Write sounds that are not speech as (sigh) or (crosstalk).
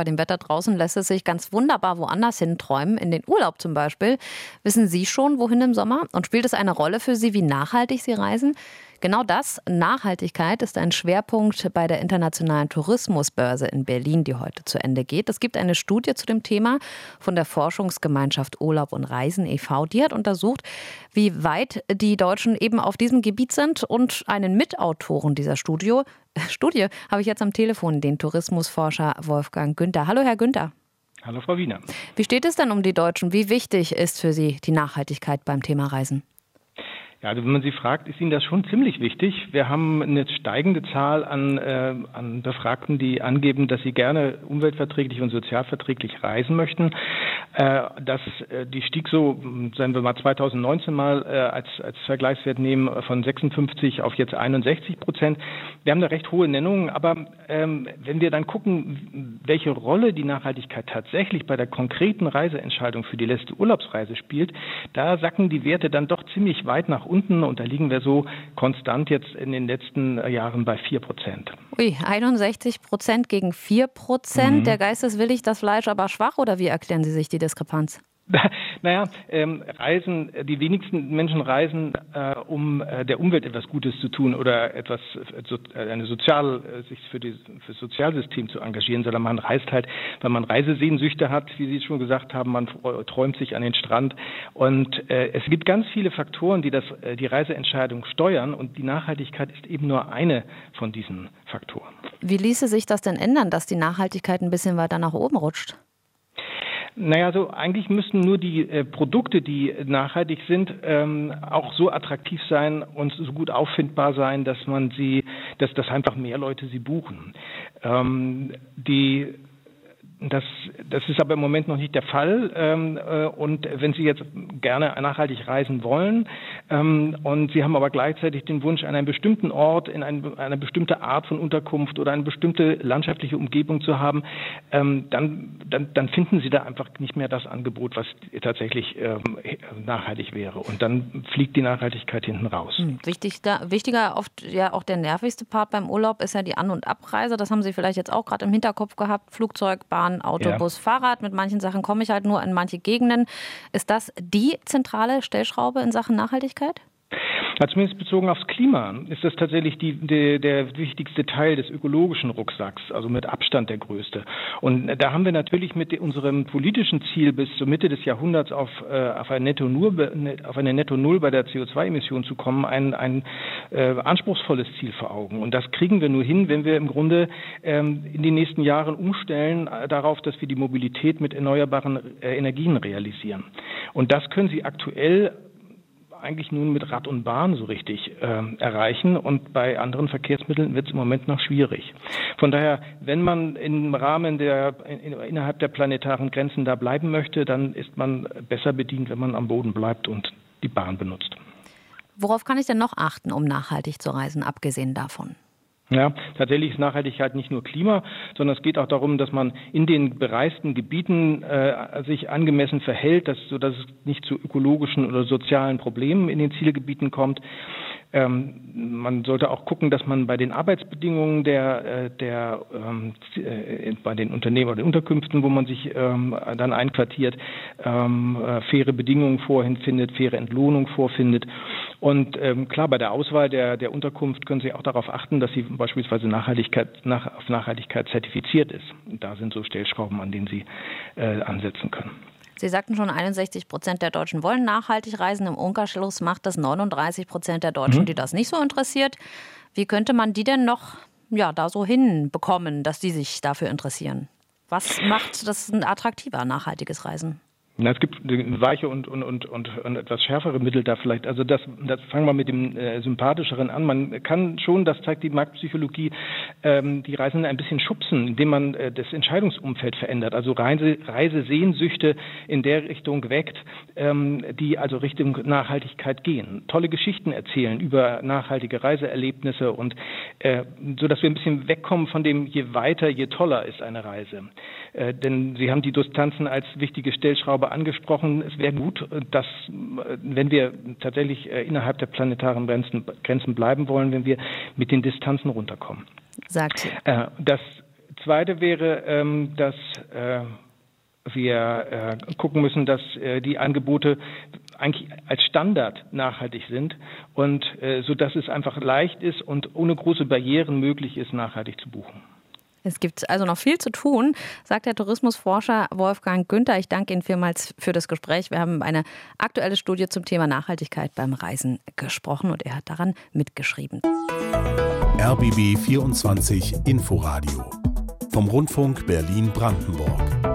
Bei dem Wetter draußen lässt es sich ganz wunderbar woanders hin träumen, in den Urlaub zum Beispiel. Wissen Sie schon, wohin im Sommer? Und spielt es eine Rolle für Sie, wie nachhaltig Sie reisen? Genau das, Nachhaltigkeit, ist ein Schwerpunkt bei der Internationalen Tourismusbörse in Berlin, die heute zu Ende geht. Es gibt eine Studie zu dem Thema von der Forschungsgemeinschaft Urlaub und Reisen e.V. Die hat untersucht, wie weit die Deutschen eben auf diesem Gebiet sind und einen Mitautoren dieser Studie, Studie habe ich jetzt am Telefon, den Tourismusforscher Wolfgang Günther. Hallo, Herr Günther. Hallo, Frau Wiener. Wie steht es denn um die Deutschen? Wie wichtig ist für Sie die Nachhaltigkeit beim Thema Reisen? Ja, also wenn man Sie fragt, ist Ihnen das schon ziemlich wichtig. Wir haben eine steigende Zahl an, äh, an Befragten, die angeben, dass sie gerne umweltverträglich und sozialverträglich reisen möchten. Äh, das, äh, die stieg so, sagen wir mal 2019 mal äh, als, als Vergleichswert nehmen, von 56 auf jetzt 61 Prozent. Wir haben eine recht hohe Nennung, aber ähm, wenn wir dann gucken, welche Rolle die Nachhaltigkeit tatsächlich bei der konkreten Reiseentscheidung für die letzte Urlaubsreise spielt, da sacken die Werte dann doch ziemlich weit nach unten und da liegen wir so konstant jetzt in den letzten Jahren bei 4 Prozent. Ui, 61 Prozent gegen 4 Prozent. Mhm. Der Geist ist willig, das Fleisch aber schwach oder wie erklären Sie sich die Diskrepanz? (laughs) Naja, ähm, Reisen, die wenigsten Menschen reisen, äh, um äh, der Umwelt etwas Gutes zu tun oder etwas, äh, so, äh, eine sozial, äh, sich für, die, für das Sozialsystem zu engagieren, sondern man reist halt, weil man Reisesehnsüchte hat, wie Sie schon gesagt haben, man träumt sich an den Strand. Und äh, es gibt ganz viele Faktoren, die das, äh, die Reiseentscheidung steuern und die Nachhaltigkeit ist eben nur eine von diesen Faktoren. Wie ließe sich das denn ändern, dass die Nachhaltigkeit ein bisschen weiter nach oben rutscht? Naja, so eigentlich müssten nur die äh, Produkte, die nachhaltig sind, ähm, auch so attraktiv sein und so gut auffindbar sein, dass man sie, dass, dass einfach mehr Leute sie buchen. Ähm, die das, das ist aber im Moment noch nicht der Fall. Ähm, äh, und wenn Sie jetzt gerne nachhaltig reisen wollen ähm, und Sie haben aber gleichzeitig den Wunsch, an einem bestimmten Ort in ein, eine bestimmte Art von Unterkunft oder eine bestimmte landschaftliche Umgebung zu haben, ähm, dann, dann, dann finden Sie da einfach nicht mehr das Angebot, was tatsächlich nachhaltig wäre. Und dann fliegt die Nachhaltigkeit hinten raus. Hm, wichtig, da, wichtiger, oft ja auch der nervigste Part beim Urlaub ist ja die An- und Abreise. Das haben Sie vielleicht jetzt auch gerade im Hinterkopf gehabt. Flugzeug, Bahn, Bahn, Autobus, ja. Fahrrad. Mit manchen Sachen komme ich halt nur in manche Gegenden. Ist das die zentrale Stellschraube in Sachen Nachhaltigkeit? Ja, zumindest bezogen aufs Klima ist das tatsächlich die, die, der wichtigste Teil des ökologischen Rucksacks, also mit Abstand der größte. Und da haben wir natürlich mit unserem politischen Ziel bis zur Mitte des Jahrhunderts auf, äh, auf, ein Netto -Null, auf eine Netto Null bei der CO2-Emission zu kommen, ein, ein äh, anspruchsvolles Ziel vor Augen. Und das kriegen wir nur hin, wenn wir im Grunde ähm, in den nächsten Jahren umstellen äh, darauf, dass wir die Mobilität mit erneuerbaren äh, Energien realisieren. Und das können Sie aktuell eigentlich nun mit Rad und Bahn so richtig äh, erreichen und bei anderen Verkehrsmitteln wird es im Moment noch schwierig. Von daher, wenn man im Rahmen der in, innerhalb der planetaren Grenzen da bleiben möchte, dann ist man besser bedient, wenn man am Boden bleibt und die Bahn benutzt. Worauf kann ich denn noch achten, um nachhaltig zu reisen, abgesehen davon? Ja, tatsächlich ist Nachhaltigkeit nicht nur Klima, sondern es geht auch darum, dass man in den bereisten Gebieten äh, sich angemessen verhält, dass, sodass es nicht zu ökologischen oder sozialen Problemen in den Zielgebieten kommt. Ähm, man sollte auch gucken, dass man bei den Arbeitsbedingungen der, äh, der ähm, äh, bei den Unternehmen oder den Unterkünften, wo man sich ähm, dann einquartiert, ähm, äh, faire Bedingungen vorhin findet, faire Entlohnung vorfindet. Und ähm, klar, bei der Auswahl der, der Unterkunft können Sie auch darauf achten, dass sie beispielsweise Nachhaltigkeit, nach, auf Nachhaltigkeit zertifiziert ist. Und da sind so Stellschrauben, an denen Sie äh, ansetzen können. Sie sagten schon, 61 Prozent der Deutschen wollen nachhaltig reisen. Im Umkehrschluss macht das 39 Prozent der Deutschen, mhm. die das nicht so interessiert. Wie könnte man die denn noch ja, da so hinbekommen, dass die sich dafür interessieren? Was macht das ein attraktiver, nachhaltiges Reisen? Na, es gibt weiche und, und, und, und, und etwas schärfere Mittel da vielleicht. Also das, das fangen wir mit dem äh, sympathischeren an. Man kann schon, das zeigt die Marktpsychologie, ähm, die Reisenden ein bisschen schubsen, indem man äh, das Entscheidungsumfeld verändert. Also Reise, Reisesehnsüchte in der Richtung weckt, ähm, die also Richtung Nachhaltigkeit gehen. Tolle Geschichten erzählen über nachhaltige Reiseerlebnisse und äh, so, dass wir ein bisschen wegkommen von dem, je weiter, je toller ist eine Reise. Äh, denn Sie haben die Distanzen als wichtige Stellschraube angesprochen. Es wäre gut, dass, wenn wir tatsächlich äh, innerhalb der planetaren Grenzen, Grenzen bleiben wollen, wenn wir mit den Distanzen runterkommen. Sagt. Äh, das Zweite wäre, ähm, dass äh, wir gucken müssen, dass die Angebote eigentlich als Standard nachhaltig sind und so dass es einfach leicht ist und ohne große Barrieren möglich ist, nachhaltig zu buchen. Es gibt also noch viel zu tun, sagt der Tourismusforscher Wolfgang Günther. Ich danke Ihnen vielmals für das Gespräch. Wir haben eine aktuelle Studie zum Thema Nachhaltigkeit beim Reisen gesprochen und er hat daran mitgeschrieben. RBB 24 Inforadio vom Rundfunk Berlin-Brandenburg.